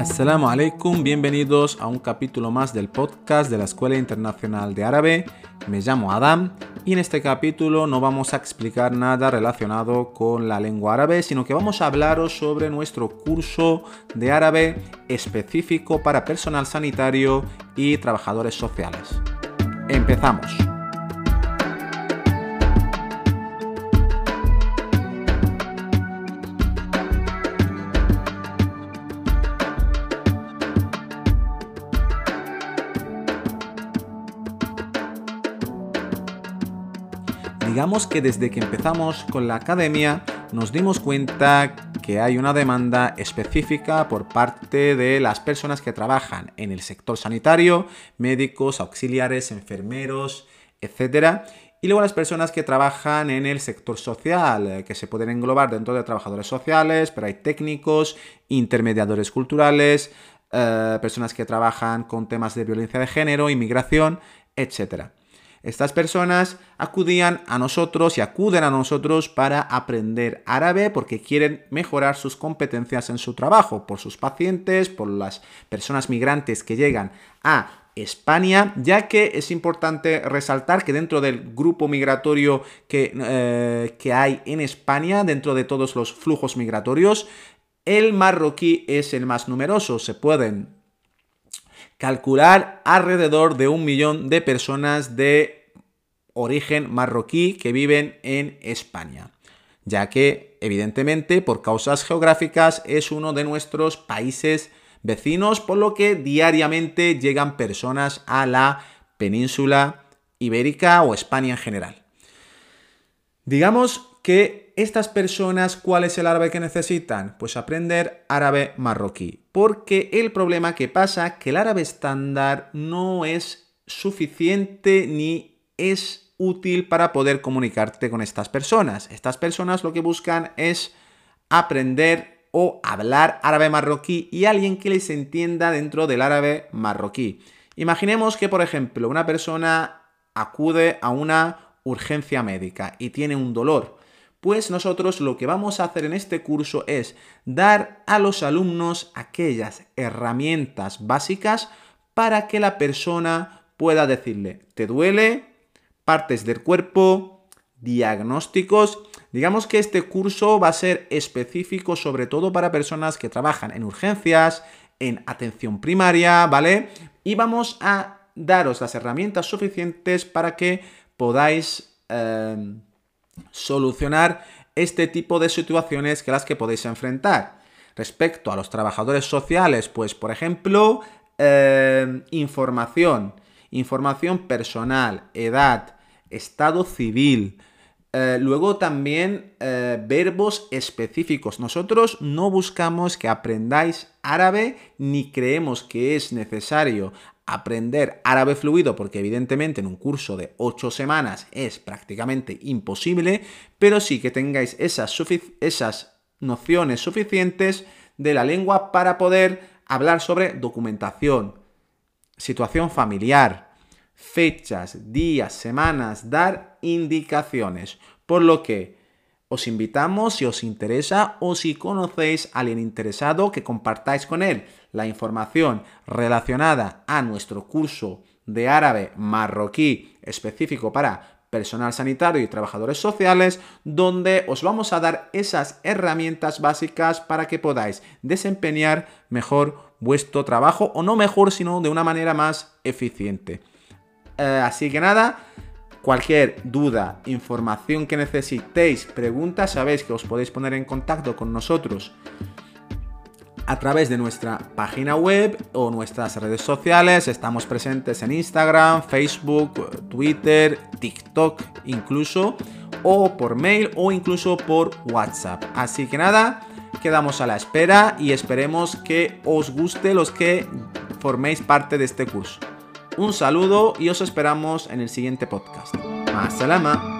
Assalamu alaikum, bienvenidos a un capítulo más del podcast de la Escuela Internacional de Árabe. Me llamo Adam y en este capítulo no vamos a explicar nada relacionado con la lengua árabe, sino que vamos a hablaros sobre nuestro curso de árabe específico para personal sanitario y trabajadores sociales. Empezamos. Digamos que desde que empezamos con la academia nos dimos cuenta que hay una demanda específica por parte de las personas que trabajan en el sector sanitario, médicos, auxiliares, enfermeros, etc. Y luego las personas que trabajan en el sector social, eh, que se pueden englobar dentro de trabajadores sociales, pero hay técnicos, intermediadores culturales, eh, personas que trabajan con temas de violencia de género, inmigración, etc. Estas personas acudían a nosotros y acuden a nosotros para aprender árabe porque quieren mejorar sus competencias en su trabajo, por sus pacientes, por las personas migrantes que llegan a España, ya que es importante resaltar que dentro del grupo migratorio que, eh, que hay en España, dentro de todos los flujos migratorios, el marroquí es el más numeroso. Se pueden calcular alrededor de un millón de personas de origen marroquí que viven en España, ya que evidentemente por causas geográficas es uno de nuestros países vecinos, por lo que diariamente llegan personas a la península ibérica o España en general. Digamos que estas personas, ¿cuál es el árabe que necesitan? Pues aprender árabe marroquí. Porque el problema que pasa que el árabe estándar no es suficiente ni es útil para poder comunicarte con estas personas. Estas personas lo que buscan es aprender o hablar árabe marroquí y alguien que les entienda dentro del árabe marroquí. Imaginemos que, por ejemplo, una persona acude a una urgencia médica y tiene un dolor pues nosotros lo que vamos a hacer en este curso es dar a los alumnos aquellas herramientas básicas para que la persona pueda decirle, ¿te duele? Partes del cuerpo, diagnósticos. Digamos que este curso va a ser específico sobre todo para personas que trabajan en urgencias, en atención primaria, ¿vale? Y vamos a daros las herramientas suficientes para que podáis... Eh, solucionar este tipo de situaciones que las que podéis enfrentar. Respecto a los trabajadores sociales, pues por ejemplo, eh, información, información personal, edad, estado civil, eh, luego también eh, verbos específicos. Nosotros no buscamos que aprendáis árabe ni creemos que es necesario aprender árabe fluido, porque evidentemente en un curso de 8 semanas es prácticamente imposible, pero sí que tengáis esas, esas nociones suficientes de la lengua para poder hablar sobre documentación, situación familiar, fechas, días, semanas, dar indicaciones. Por lo que os invitamos, si os interesa o si conocéis a alguien interesado, que compartáis con él la información relacionada a nuestro curso de árabe marroquí específico para personal sanitario y trabajadores sociales, donde os vamos a dar esas herramientas básicas para que podáis desempeñar mejor vuestro trabajo, o no mejor, sino de una manera más eficiente. Eh, así que nada, Cualquier duda, información que necesitéis, preguntas, sabéis que os podéis poner en contacto con nosotros a través de nuestra página web o nuestras redes sociales. Estamos presentes en Instagram, Facebook, Twitter, TikTok incluso, o por mail o incluso por WhatsApp. Así que nada, quedamos a la espera y esperemos que os guste los que forméis parte de este curso. Un saludo y os esperamos en el siguiente podcast. ¡Más!